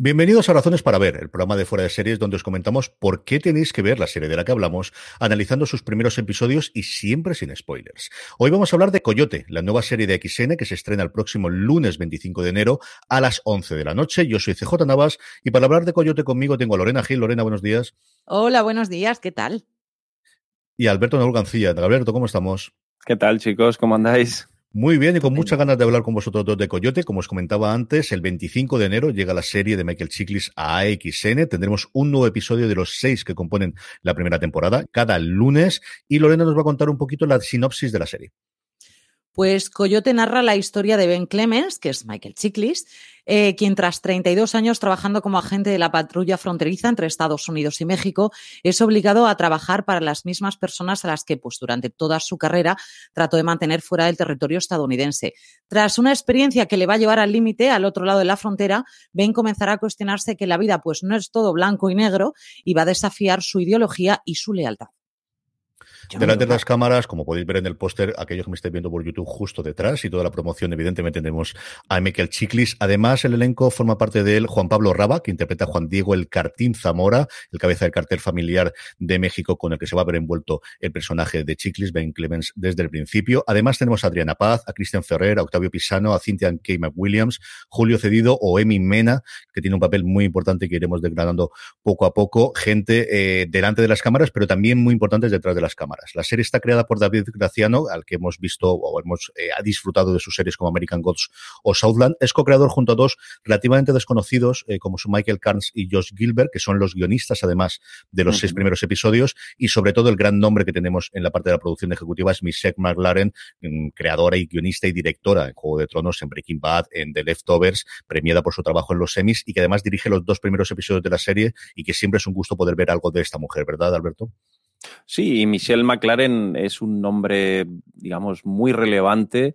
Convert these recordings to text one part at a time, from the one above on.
Bienvenidos a Razones para Ver, el programa de fuera de series donde os comentamos por qué tenéis que ver la serie de la que hablamos, analizando sus primeros episodios y siempre sin spoilers. Hoy vamos a hablar de Coyote, la nueva serie de XN que se estrena el próximo lunes 25 de enero a las 11 de la noche. Yo soy CJ Navas y para hablar de Coyote conmigo tengo a Lorena Gil. Lorena, buenos días. Hola, buenos días, ¿qué tal? Y a Alberto Gancilla. Alberto, ¿cómo estamos? ¿Qué tal, chicos? ¿Cómo andáis? Muy bien, y con muchas ganas de hablar con vosotros dos de Coyote. Como os comentaba antes, el 25 de enero llega la serie de Michael Chiklis a AXN. Tendremos un nuevo episodio de los seis que componen la primera temporada cada lunes. Y Lorena nos va a contar un poquito la sinopsis de la serie. Pues Coyote narra la historia de Ben Clemens, que es Michael Chiklis, eh, quien tras 32 años trabajando como agente de la patrulla fronteriza entre Estados Unidos y México, es obligado a trabajar para las mismas personas a las que, pues, durante toda su carrera trató de mantener fuera del territorio estadounidense. Tras una experiencia que le va a llevar al límite, al otro lado de la frontera, Ben comenzará a cuestionarse que la vida, pues, no es todo blanco y negro y va a desafiar su ideología y su lealtad. Delante de las cámaras, como podéis ver en el póster, aquellos que me estáis viendo por YouTube justo detrás y toda la promoción, evidentemente tenemos a Michael Chiklis. Además, el elenco forma parte de él Juan Pablo Raba, que interpreta a Juan Diego El Cartín Zamora, el cabeza del cartel familiar de México con el que se va a ver envuelto el personaje de Chiklis, Ben Clemens, desde el principio. Además, tenemos a Adriana Paz, a Cristian Ferrer, a Octavio Pisano, a Cynthia K. McWilliams, Julio Cedido o Emi Mena, que tiene un papel muy importante que iremos desgranando poco a poco. Gente eh, delante de las cámaras, pero también muy importantes detrás de las cámaras. La serie está creada por David Graciano, al que hemos visto o hemos eh, disfrutado de sus series como American Gods o Southland. Es co-creador junto a dos relativamente desconocidos, eh, como son Michael Carnes y Josh Gilbert, que son los guionistas, además, de los seis primeros episodios. Y sobre todo, el gran nombre que tenemos en la parte de la producción ejecutiva es Michelle McLaren, mm, creadora y guionista y directora en Juego de Tronos, en Breaking Bad, en The Leftovers, premiada por su trabajo en los semis y que además dirige los dos primeros episodios de la serie y que siempre es un gusto poder ver algo de esta mujer, ¿verdad, Alberto? Sí, Michelle McLaren es un nombre, digamos, muy relevante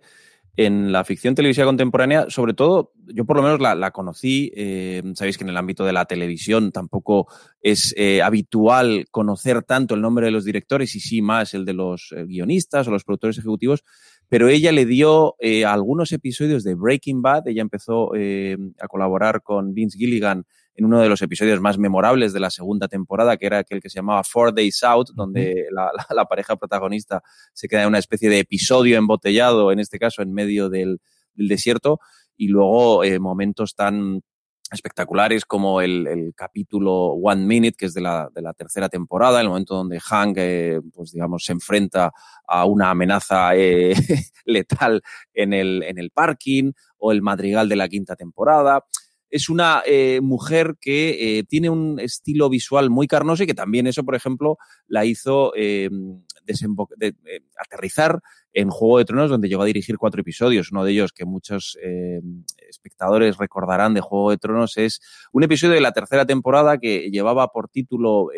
en la ficción televisiva contemporánea, sobre todo, yo por lo menos la, conocí, eh, sabéis que en el ámbito de la televisión tampoco es eh, habitual conocer tanto el nombre de los directores y sí más el de los eh, guionistas o los productores ejecutivos, pero ella le dio algunos episodios de Breaking Bad, ella empezó a colaborar con Vince Gilligan en uno de los episodios más memorables de la segunda temporada, que era aquel que se llamaba Four Days Out, donde la, pareja protagonista se queda en una especie de episodio embotellado, en este caso en medio del, desierto, y luego eh, momentos tan espectaculares como el, capítulo One Minute, que es de la, de la, tercera temporada, el momento donde Hank, eh, pues digamos, se enfrenta a una amenaza eh, letal en el, en el parking, o el madrigal de la quinta temporada es una eh, mujer que eh, tiene un estilo visual muy carnoso y que también eso, por ejemplo, la hizo eh, aterrizar en Juego de Tronos, donde llegó a dirigir cuatro episodios. Uno de ellos que muchos espectadores recordarán de Juego de Tronos es un episodio de la tercera temporada que llevaba por título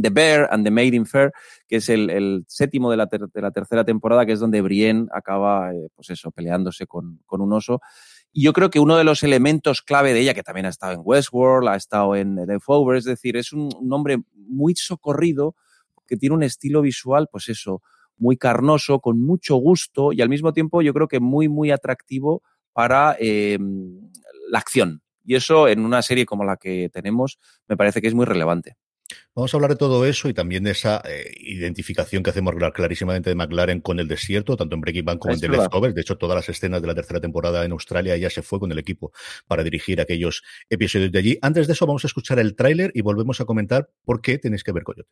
The Bear and the Maiden Fair, que es el, séptimo de la, tercera temporada, que es donde Brienne acaba, pues eso, peleándose con, con un oso. Y yo creo que uno de los elementos clave de ella, que también ha estado en Westworld, ha estado en The Over, es decir, es un, hombre muy socorrido, que tiene un estilo visual, pues eso, muy carnoso, con mucho gusto y al mismo tiempo yo creo que muy, muy atractivo para eh, la acción. Y eso en una serie como la que tenemos me parece que es muy relevante. Vamos a hablar de todo eso y también de esa eh, identificación que hacemos clarísimamente de McLaren con el desierto, tanto en Breaking Bad como en The Leftovers. De hecho, todas las escenas de la tercera temporada en Australia ya se fue con el equipo para dirigir aquellos episodios de allí. Antes de eso, vamos a escuchar el tráiler y volvemos a comentar por qué tenéis que ver Coyote.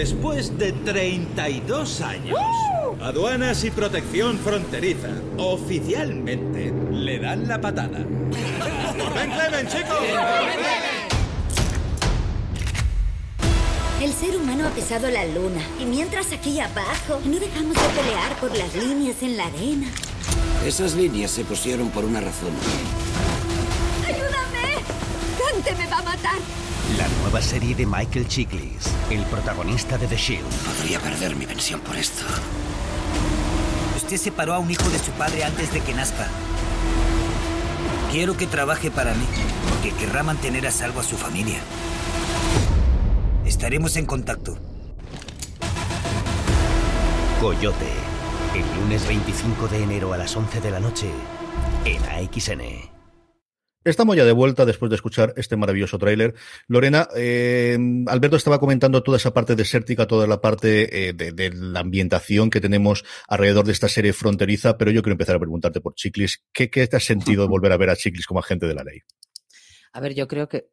Después de 32 años. Aduanas y protección fronteriza oficialmente le dan la patada. ¡Ven, Clemen, chicos! El ser humano ha pesado la luna y mientras aquí abajo no dejamos de pelear por las líneas en la arena. Esas líneas se pusieron por una razón. ¡Ayúdame! ¡Dante me va a matar! La nueva serie de Michael Chiklis, el protagonista de The Shield. Podría perder mi pensión por esto. Usted separó a un hijo de su padre antes de que nazca. Quiero que trabaje para mí, porque querrá mantener a salvo a su familia. Estaremos en contacto. Coyote, El lunes 25 de enero a las 11 de la noche en AXN. Estamos ya de vuelta después de escuchar este maravilloso tráiler. Lorena, eh, Alberto estaba comentando toda esa parte desértica, toda la parte eh, de, de, la ambientación que tenemos alrededor de esta serie fronteriza, pero yo quiero empezar a preguntarte por Chiclis. ¿Qué, qué te has sentido volver a ver a Chiclis como agente de la ley? A ver, yo creo que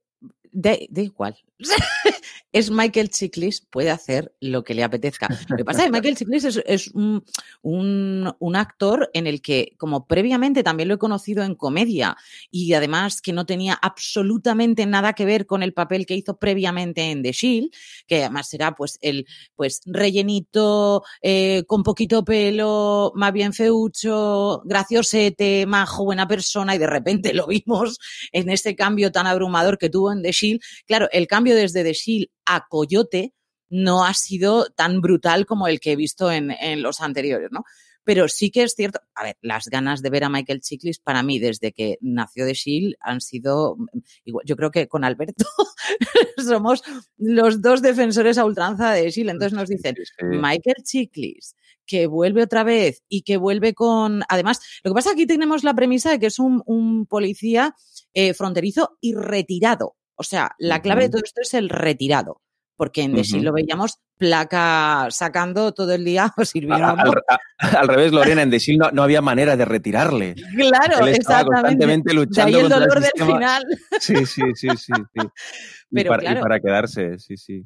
da, da igual. es Michael Chiklis, puede hacer lo que le apetezca. Lo que pasa es que Michael Chiklis es, un, un, un, actor en el que, como previamente también lo he conocido en comedia, y además que no tenía absolutamente nada que ver con el papel que hizo previamente en The Shield, que además era pues el pues rellenito, eh, con poquito pelo, más bien feucho, graciosete, majo, buena persona, y de repente lo vimos en ese cambio tan abrumador que tuvo en The Shield. Claro, el cambio desde The Shield a Coyote no ha sido tan brutal como el que he visto en, en, los anteriores, ¿no? Pero sí que es cierto, a ver, las ganas de ver a Michael Chiklis para mí desde que nació de Shield han sido, igual, yo creo que con Alberto somos los dos defensores a ultranza de Shield, entonces nos dicen, Michael Chiklis, que vuelve otra vez y que vuelve con, además, lo que pasa aquí tenemos la premisa de que es un, un policía eh, fronterizo y retirado, o sea, la clave uh -huh. de todo esto es el retirado, porque en uh -huh. lo veíamos placa sacando todo el día o sirviendo. Al, al, al, revés, Lorena, en The no, no, había manera de retirarle. Claro, Él estaba constantemente luchando de ahí el dolor el del final. Sí, sí, sí, sí. sí. Pero y, para, claro, y para quedarse, sí, sí.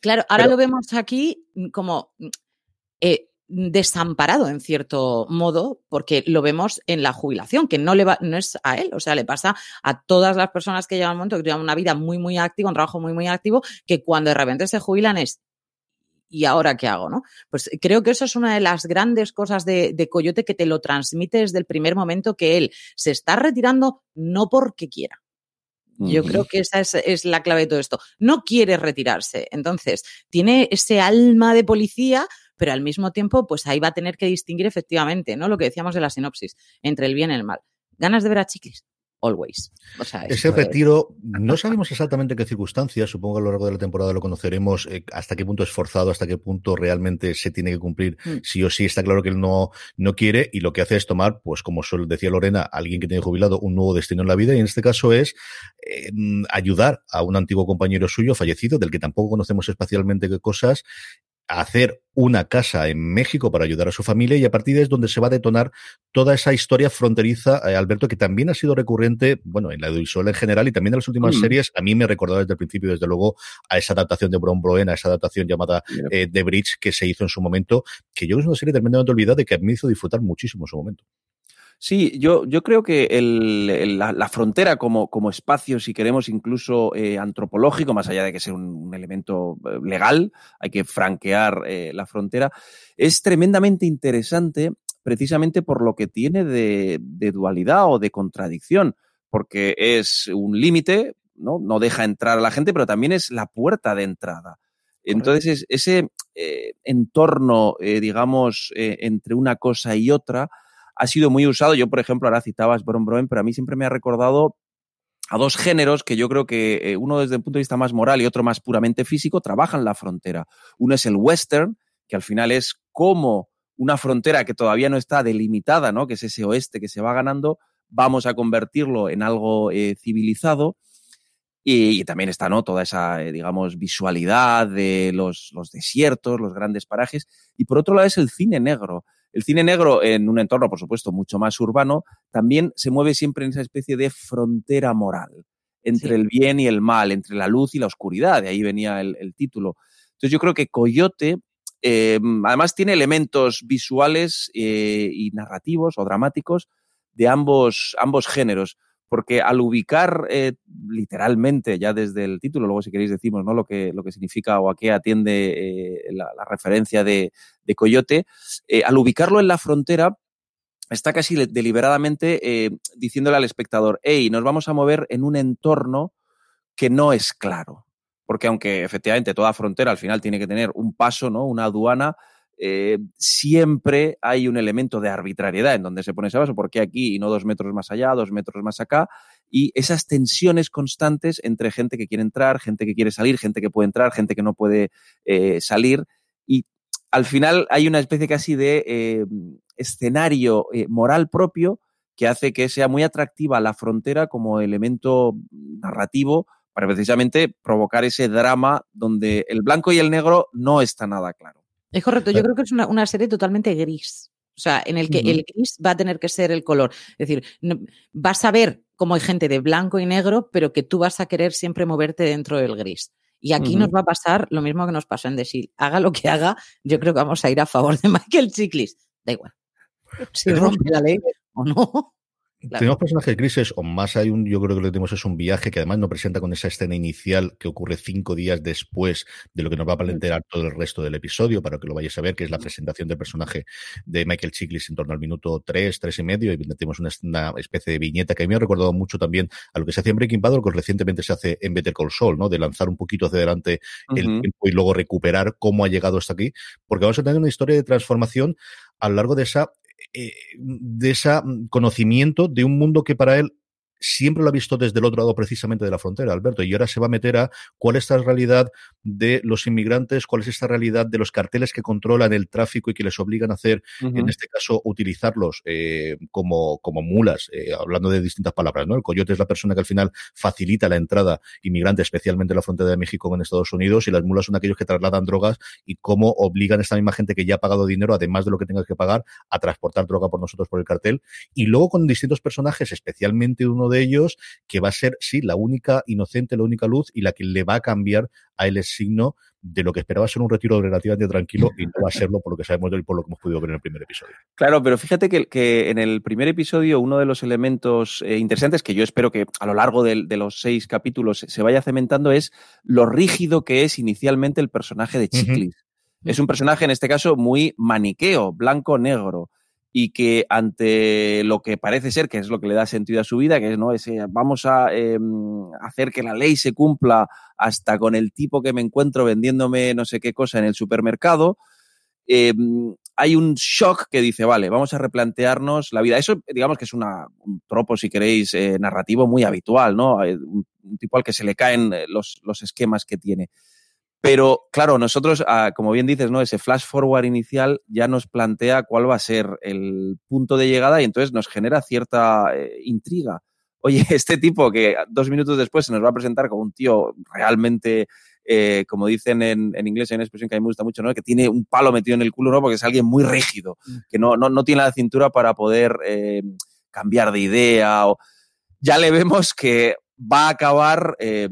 Claro, ahora Pero, lo vemos aquí como eh, desamparado en cierto modo porque lo vemos en la jubilación, que no le va, no es a él, o sea, le pasa a todas las personas que llevan un momento que llevan una vida muy, muy activa, un trabajo muy, muy activo, que cuando de repente se jubilan es ¿y ahora qué hago? ¿no? Pues creo que eso es una de las grandes cosas de, de, Coyote que te lo transmite desde el primer momento que él se está retirando no porque quiera. Yo creo que esa es, es, la clave de todo esto. No quiere retirarse. Entonces, tiene ese alma de policía, pero al mismo tiempo, pues ahí va a tener que distinguir efectivamente, ¿no? Lo que decíamos de la sinopsis, entre el bien y el mal. ¿Ganas de ver a Chiquis? Always. O sea, Ese retiro, no sabemos exactamente en qué circunstancias, supongo que a lo largo de la temporada lo conoceremos, eh, hasta qué punto es forzado, hasta qué punto realmente se tiene que cumplir, mm. sí o sí, está claro que él no, no quiere y lo que hace es tomar, pues como decía Lorena, alguien que tiene jubilado un nuevo destino en la vida y en este caso es eh, ayudar a un antiguo compañero suyo fallecido, del que tampoco conocemos especialmente qué cosas, hacer una casa en México para ayudar a su familia y a partir de ahí es donde se va a detonar toda esa historia fronteriza, eh, Alberto, que también ha sido recurrente, bueno, en la audiovisual en general y también en las últimas mm. series. A mí me recordado desde el principio, desde luego, a esa adaptación de Bron Broen, a esa adaptación llamada yeah. eh, The Bridge que se hizo en su momento, que yo creo que es una serie tremendamente olvidada y que me hizo disfrutar muchísimo en su momento. Sí, yo, yo creo que el, el, la, la, frontera como, como espacio, si queremos incluso eh, antropológico, más allá de que sea un, un elemento eh, legal, hay que franquear eh, la frontera, es tremendamente interesante precisamente por lo que tiene de, de dualidad o de contradicción, porque es un límite, ¿no? no deja entrar a la gente, pero también es la puerta de entrada. Entonces, ese eh, entorno, eh, digamos, entre una cosa y otra, ha sido muy usado. Yo, por ejemplo, ahora citabas Bron Broen, pero a mí siempre me ha recordado a dos géneros que yo creo que eh, uno desde el punto de vista más moral y otro más puramente físico trabajan la frontera. Uno es el western, que al final es como una frontera que todavía no está delimitada, ¿no? que es ese oeste que se va ganando, vamos a convertirlo en algo eh, civilizado. Y, también está, ¿no? Toda esa, eh, digamos, visualidad de los desiertos, los grandes parajes. Y por otro lado es el cine negro. El cine negro, en un entorno, por supuesto, mucho más urbano, también se mueve siempre en esa especie de frontera moral entre sí. el bien y el mal, entre la luz y la oscuridad. De ahí venía el, el título. Entonces yo creo que Coyote, eh, además, tiene elementos visuales eh, y narrativos o dramáticos de ambos, ambos géneros porque al ubicar eh, literalmente, ya desde el título, luego si queréis decimos ¿no? lo, que, lo que significa o a qué atiende eh, la, referencia de, de Coyote, eh, al ubicarlo en la frontera, está casi deliberadamente diciéndole al espectador, hey, nos vamos a mover en un entorno que no es claro. Porque aunque efectivamente toda frontera al final tiene que tener un paso, ¿no? una aduana, eh, siempre hay un elemento de arbitrariedad en donde se pone ese vaso, porque aquí y no dos metros más allá, dos metros más acá, y esas tensiones constantes entre gente que quiere entrar, gente que quiere salir, gente que puede entrar, gente que no puede eh, salir, y al final hay una especie casi de eh, escenario moral propio que hace que sea muy atractiva la frontera como elemento narrativo para precisamente provocar ese drama donde el blanco y el negro no está nada claro. Es correcto, yo creo que es una, una serie totalmente gris. O sea, en el que el gris va a tener que ser el color. Es decir, vas a ver cómo hay gente de blanco y negro, pero que tú vas a querer siempre moverte dentro del gris. Y aquí nos va a pasar lo mismo que nos pasó en The Shield. Haga lo que haga, yo creo que vamos a ir a favor de Michael Chiklis. Da igual. Si rompe la ley o no. Tenemos personajes de crisis, o más hay un, yo creo que lo que tenemos es un viaje que además nos presenta con esa escena inicial que ocurre cinco días después de lo que nos va a plantear todo el resto del episodio, para que lo vayáis a ver, que es la presentación del personaje de Michael Chiklis en torno al minuto tres, tres y medio, y tenemos una, especie de viñeta que a mí me ha recordado mucho también a lo que se hacía en Breaking Bad, lo que recientemente se hace en Better Call Saul, ¿no? De lanzar un poquito hacia adelante el tiempo y luego recuperar cómo ha llegado hasta aquí, porque vamos a tener una historia de transformación a lo largo de esa de ese conocimiento de un mundo que para él siempre lo ha visto desde el otro lado precisamente de la frontera, Alberto, y ahora se va a meter a cuál es la realidad de los inmigrantes, cuál es esta realidad de los carteles que controlan el tráfico y que les obligan a hacer, en este caso, utilizarlos eh, como, como mulas, eh, hablando de distintas palabras, ¿no? El coyote es la persona que al final facilita la entrada inmigrante, especialmente en la frontera de México con Estados Unidos, y las mulas son aquellos que trasladan drogas y cómo obligan a esta misma gente que ya ha pagado dinero, además de lo que tengas que pagar, a transportar droga por nosotros por el cartel. Y luego con distintos personajes, especialmente uno de ellos, que va a ser, sí, la única inocente, la única luz y la que le va a cambiar a él el signo de lo que esperaba ser un retiro relativamente tranquilo y no va a serlo por lo que sabemos de él, por lo que hemos podido ver en el primer episodio. Claro, pero fíjate que, que en el primer episodio uno de los elementos eh, interesantes que yo espero que a lo largo de, de, los seis capítulos se vaya cementando es lo rígido que es inicialmente el personaje de Chiclis. Es un personaje, en este caso, muy maniqueo, blanco-negro y que ante lo que parece ser que es lo que le da sentido a su vida, que es no vamos a eh, hacer que la ley se cumpla hasta con el tipo que me encuentro vendiéndome no sé qué cosa en el supermercado, eh, hay un shock que dice, vale, vamos a replantearnos la vida. Eso, digamos que es una, un tropo, si queréis, eh, narrativo muy habitual, ¿no? Un, un, tipo al que se le caen los, los esquemas que tiene. Pero claro, nosotros, ah, como bien dices, ¿no? Ese flash forward inicial ya nos plantea cuál va a ser el punto de llegada y entonces nos genera cierta eh, intriga. Oye, este tipo que dos minutos después se nos va a presentar como un tío realmente, eh, como dicen en, en, inglés, hay una expresión que a mí me gusta mucho, ¿no? Que tiene un palo metido en el culo, ¿no? Porque es alguien muy rígido, que no, no, no tiene la cintura para poder eh, cambiar de idea. O... Ya le vemos que va a acabar eh,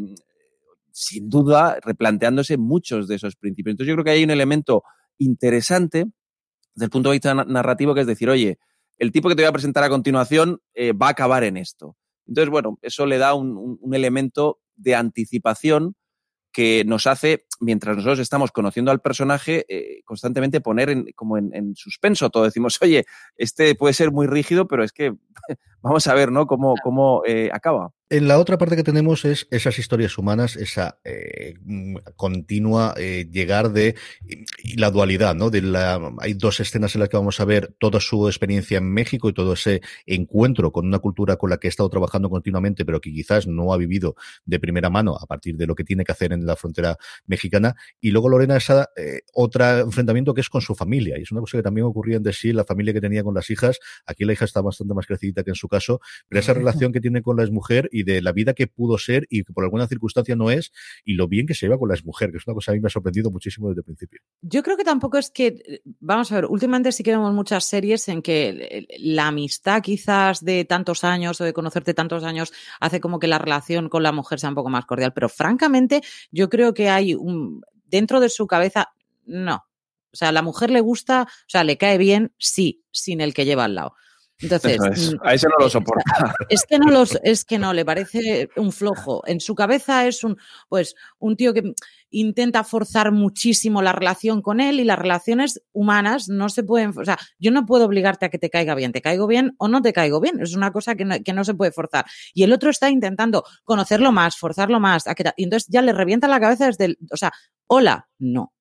sin duda, replanteándose muchos de esos principios. Entonces, yo creo que hay un elemento interesante desde el punto de vista narrativo, que es decir, oye, el tipo que te voy a presentar a continuación eh, va a acabar en esto. Entonces, bueno, eso le da un, elemento de anticipación que nos hace, mientras nosotros estamos conociendo al personaje, eh, constantemente poner en, como en, en, suspenso todo. Decimos, oye, este puede ser muy rígido, pero es que vamos a ver, ¿no? Cómo, cómo eh, acaba. En la otra parte que tenemos es esas historias humanas, esa eh, continua eh, llegar de y la dualidad, ¿no? De la, hay dos escenas en las que vamos a ver toda su experiencia en México y todo ese encuentro con una cultura con la que ha estado trabajando continuamente, pero que quizás no ha vivido de primera mano a partir de lo que tiene que hacer en la frontera mexicana. Y luego Lorena esa eh, otra enfrentamiento que es con su familia. Y es una cosa que también ocurría en de sí, la familia que tenía con las hijas. Aquí la hija está bastante más crecidita que en su caso, pero esa relación que tiene con la exmujer y de la vida que pudo ser y que por alguna circunstancia no es, y lo bien que se lleva con la exmujer, que es una cosa que a mí me ha sorprendido muchísimo desde el principio. Yo creo que tampoco es que, vamos a ver, últimamente sí que vemos muchas series en que la amistad quizás de tantos años o de conocerte tantos años hace como que la relación con la mujer sea un poco más cordial, pero francamente yo creo que hay un, dentro de su cabeza, no. O sea, a la mujer le gusta, o sea, le cae bien, sí, sin el que lleva al lado. Entonces, es, a eso no lo soporta. Es que no los, es que no, le parece un flojo. En su cabeza es un, pues, un tío que intenta forzar muchísimo la relación con él y las relaciones humanas no se pueden, o sea, yo no puedo obligarte a que te caiga bien, te caigo bien o no te caigo bien, es una cosa que no, que no se puede forzar. Y el otro está intentando conocerlo más, forzarlo más, a que, y entonces ya le revienta la cabeza desde el, o sea, hola, no.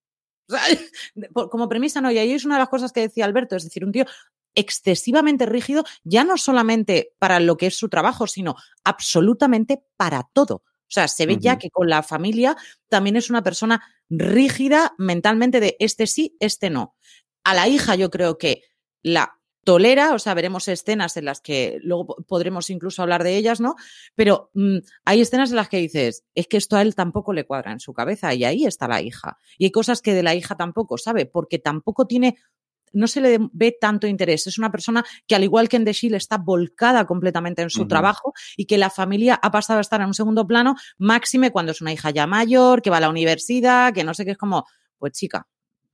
Como premisa, no, y ahí es una de las cosas que decía Alberto, es decir, un tío excesivamente rígido, ya no solamente para lo que es su trabajo, sino absolutamente para todo. O sea, se ve ya que con la familia también es una persona rígida mentalmente de este sí, este no. A la hija yo creo que la tolera, o sea, veremos escenas en las que luego podremos incluso hablar de ellas, ¿no? Pero mm, hay escenas en las que dices, es que esto a él tampoco le cuadra en su cabeza y ahí está la hija. Y hay cosas que de la hija tampoco sabe, porque tampoco tiene no se le ve tanto interés. Es una persona que, al igual que en The Shield, está volcada completamente en su trabajo y que la familia ha pasado a estar en un segundo plano, máxime cuando es una hija ya mayor, que va a la universidad, que no sé qué es como, pues chica,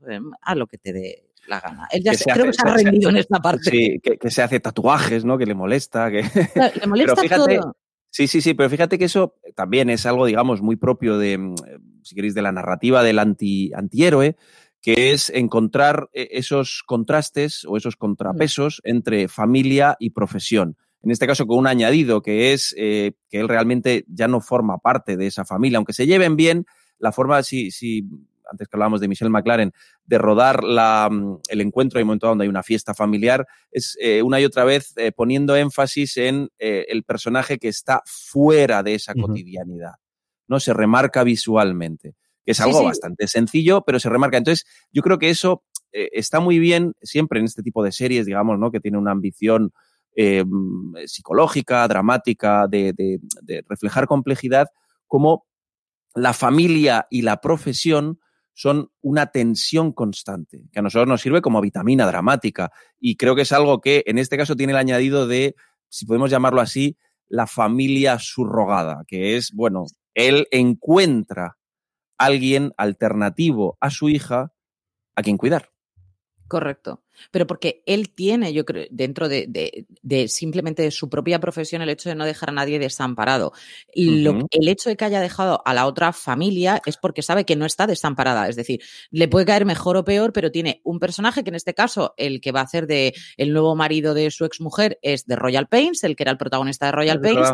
em, haz lo que te dé la gana. Él ya creo que se ha rendido en esta parte. Sí, que, se hace tatuajes, ¿no? Que le molesta. Que... le molesta pero fíjate, todo. Sí, sí, sí, pero fíjate que eso también es algo, digamos, muy propio de, mm, si queréis, de la narrativa del anti, antihéroe, que es encontrar eh, esos contrastes o esos contrapesos entre familia y profesión. En este caso, con un añadido que es eh, que él realmente ya no forma parte de esa familia, aunque se lleven bien, la forma, si, si antes que hablábamos de Michelle McLaren, de rodar la, mm, el encuentro en un momento donde hay una fiesta familiar, es eh, una y otra vez poniendo énfasis en el personaje que está fuera de esa cotidianidad. ¿no? Se remarca visualmente que es algo bastante sencillo, pero se remarca. Entonces, yo creo que eso eh, está muy bien siempre en este tipo de series, digamos, ¿no? Que tiene una ambición eh, psicológica, dramática, de, de, reflejar complejidad, como la familia y la profesión son una tensión constante, que a nosotros nos sirve como vitamina dramática. Y creo que es algo que en este caso tiene el añadido de, si podemos llamarlo así, la familia subrogada, que es, bueno, él encuentra alguien alternativo a su hija a quien cuidar. Correcto. Pero porque él tiene, yo creo, dentro de, de, simplemente de su propia profesión, el hecho de no dejar a nadie desamparado. Lo, el hecho de que haya dejado a la otra familia es porque sabe que no está desamparada. Es decir, le puede caer mejor o peor, pero tiene un personaje que en este caso, el que va a hacer de el nuevo marido de su exmujer es de Royal Pains, el que era el protagonista de Royal Pains,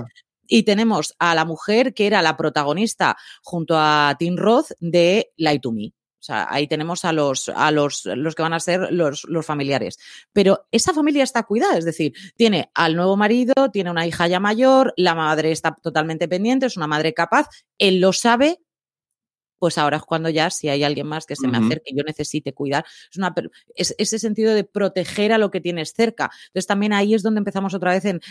y tenemos a la mujer que era la protagonista junto a Tim Roth de Light to Me. O sea, ahí tenemos a los, a los, los que van a ser los, los, familiares. Pero esa familia está cuidada, es decir, tiene al nuevo marido, tiene una hija ya mayor, la madre está totalmente pendiente, es una madre capaz, él lo sabe, pues ahora es cuando ya, si hay alguien más que se me acerque, yo necesite cuidar. Es, una, es ese sentido de proteger a lo que tienes cerca. Entonces también ahí es donde empezamos otra vez en,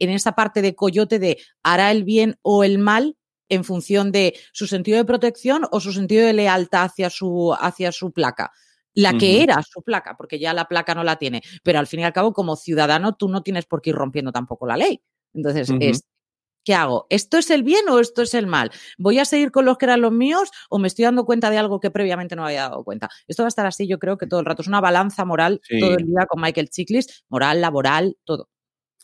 en esa parte de coyote de hará el bien o el mal en función de su sentido de protección o su sentido de lealtad hacia su, hacia su placa. La que era su placa, porque ya la placa no la tiene. Pero al fin y al cabo, como ciudadano, tú no tienes por qué ir rompiendo tampoco la ley. Entonces, es, ¿qué hago? ¿Esto es el bien o esto es el mal? ¿Voy a seguir con los que eran los míos o me estoy dando cuenta de algo que previamente no había dado cuenta? Esto va a estar así, yo creo que todo el rato. Es una balanza moral todo el día con Michael Chiklis, moral, laboral, todo.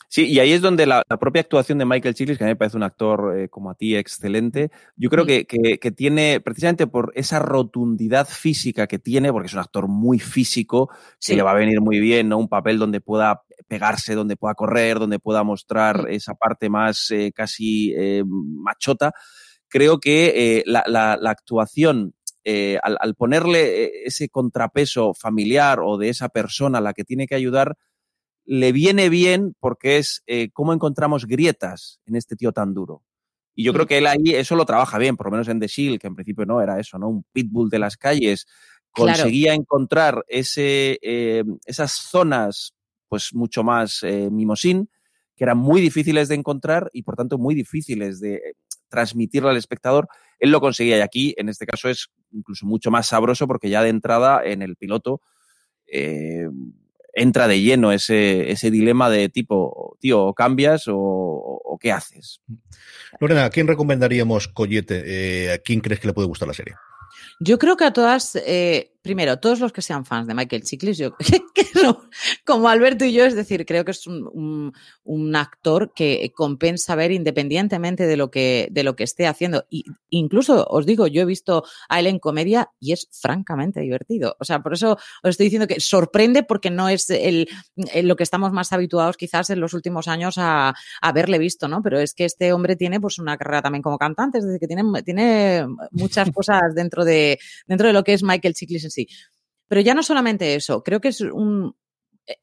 Sí, y ahí es donde la, propia actuación de Michael Chiklis, que a mí me parece un actor eh, como a ti excelente, yo creo que, que, tiene, precisamente por esa rotundidad física que tiene, porque es un actor muy físico, que le va a venir muy bien, ¿no? Un papel donde pueda pegarse, donde pueda correr, donde pueda mostrar esa parte más eh, casi eh, machota. Creo que la, la, la, actuación al, al, ponerle ese contrapeso familiar o de esa persona a la que tiene que ayudar, le viene bien porque es eh, cómo encontramos grietas en este tío tan duro. Y yo creo que él ahí eso lo trabaja bien, por lo menos en The Shield, que en principio no era eso, ¿no? Un pitbull de las calles. Conseguía encontrar ese, eh, esas zonas, pues mucho más eh, mimosín, que eran muy difíciles de encontrar y por tanto muy difíciles de transmitirlo al espectador. Él lo conseguía y aquí, en este caso, es incluso mucho más sabroso porque ya de entrada en el piloto entra de lleno ese, ese dilema de tipo, tío, o cambias o, qué haces. Lorena, ¿a quién recomendaríamos Collete? Eh, ¿A quién crees que le puede gustar la serie? Yo creo que a todas, eh, primero, todos los que sean fans de Michael Chiklis, yo como Alberto y yo, es decir, creo que es un, actor que compensa ver independientemente de lo que, de lo que esté haciendo. Y incluso os digo, yo he visto a él en comedia y es francamente divertido. O sea, por eso os estoy diciendo que sorprende porque no es el, lo que estamos más habituados quizás en los últimos años a, haberle visto, ¿no? Pero es que este hombre tiene pues una carrera también como cantante, es decir, que tiene, tiene muchas cosas dentro de, dentro de lo que es Michael Chiklis sí. Pero ya no solamente eso, creo que es un,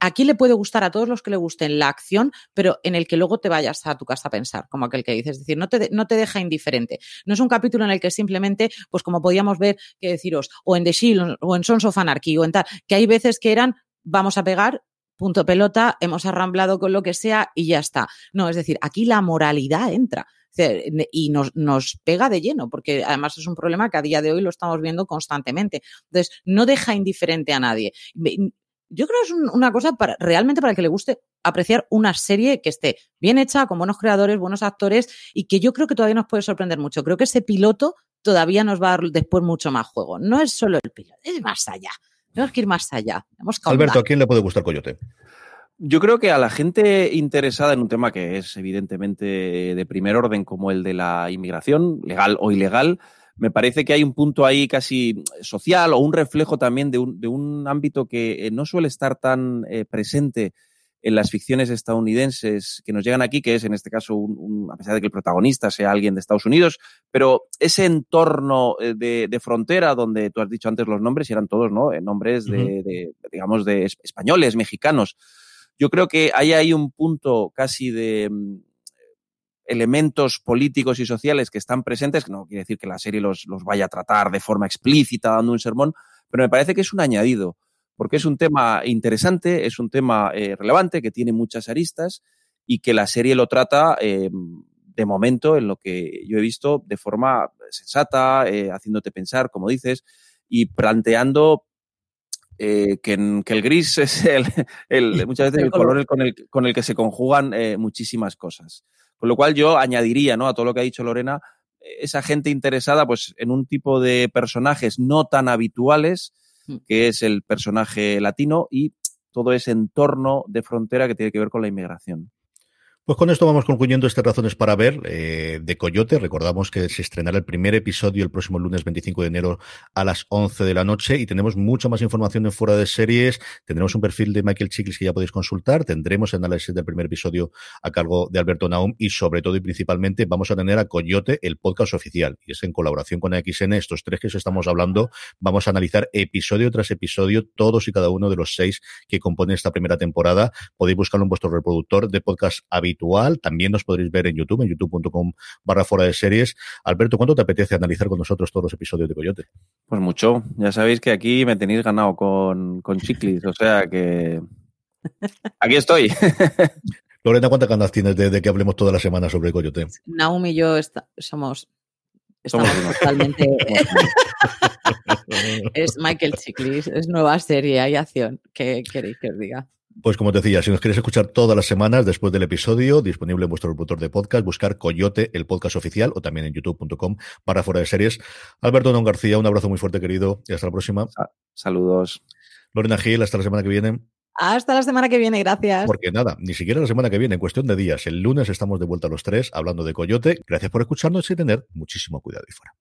aquí le puede gustar a todos los que le gusten la acción, pero en el que luego te vayas a tu casa a pensar, como aquel que dices. Es decir, no te, no te deja indiferente. No es un capítulo en el que simplemente, pues como podíamos ver, que deciros, o en The Shield, o en Sons of Anarchy, o en tal, que hay veces que eran, vamos a pegar, punto pelota, hemos arramblado con lo que sea y ya está. No, es decir, aquí la moralidad entra y nos, nos, pega de lleno, porque además es un problema que a día de hoy lo estamos viendo constantemente. Entonces, no deja indiferente a nadie. Yo creo que es una cosa para, realmente para que le guste apreciar una serie que esté bien hecha, con buenos creadores, buenos actores y que yo creo que todavía nos puede sorprender mucho. Creo que ese piloto todavía nos va a dar después mucho más juego. No es solo el piloto, es más allá. Tenemos que ir más allá. Alberto, ¿a quién le puede gustar Coyote? Yo creo que a la gente interesada en un tema que es evidentemente de primer orden, como el de la inmigración, legal o ilegal, me parece que hay un punto ahí casi social o un reflejo también de un, de un ámbito que eh, no suele estar tan eh, presente en las ficciones estadounidenses que nos llegan aquí, que es en este caso, un, a pesar de que el protagonista sea alguien de Estados Unidos, pero ese entorno eh, de, de frontera donde tú has dicho antes los nombres y eran todos, ¿no? Nombres de, de digamos, de españoles, mexicanos. Yo creo que ahí hay un punto casi de mm, elementos políticos y sociales que están presentes, que no quiere decir que la serie los, vaya a tratar de forma explícita dando un sermón, pero me parece que es un añadido, porque es un tema interesante, es un tema eh, relevante, que tiene muchas aristas y que la serie lo trata eh, de momento, en lo que yo he visto, de forma sensata, eh, haciéndote pensar, como dices, y planteando eh, que, el gris es el, el muchas veces el, color, con, el, con el que se conjugan eh, muchísimas cosas. Con lo cual yo añadiría ¿no? a todo lo que ha dicho Lorena, esa gente interesada pues, en un tipo de personajes no tan habituales, mm. que es el personaje latino y todo ese entorno de frontera que tiene que ver con la inmigración. Pues con esto vamos concluyendo estas razones para ver eh, de Coyote. Recordamos que se estrenará el primer episodio el próximo lunes 25 de enero a las 11 de la noche y tenemos mucha más información en fuera de series. Tendremos un perfil de Michael Chiklis que ya podéis consultar. Tendremos el análisis del primer episodio a cargo de Alberto Naum y sobre todo y principalmente vamos a tener a Coyote el podcast oficial y es en colaboración con AXN. Estos tres que os estamos hablando vamos a analizar episodio tras episodio todos y cada uno de los seis que componen esta primera temporada. Podéis buscarlo en vuestro reproductor de podcast habitual también nos podréis ver en YouTube, en youtube.com barra fuera de series. Alberto, ¿cuánto te apetece analizar con nosotros todos los episodios de Coyote? Pues mucho. Ya sabéis que aquí me tenéis ganado con, con Chiclis, o sea que aquí estoy. Lorena, ¿cuántas ganas tienes de, que hablemos toda la semana sobre Coyote? Naomi y yo somos Estamos totalmente. es Michael Chiklis, es nueva serie, hay acción. ¿Qué queréis que os diga? Pues como te decía, si nos queréis escuchar todas las semanas después del episodio, disponible en vuestro reproductor de podcast, buscar Coyote, el podcast oficial, o también en youtube.com para fuera de series. Alberto Don García, un abrazo muy fuerte, querido, y hasta la próxima. Saludos. Lorena Gil, hasta la semana que viene. Hasta la semana que viene, gracias. Porque nada, ni siquiera la semana que viene, en cuestión de días. El lunes estamos de vuelta a los tres hablando de Coyote. Gracias por escucharnos y tener muchísimo cuidado y fuera.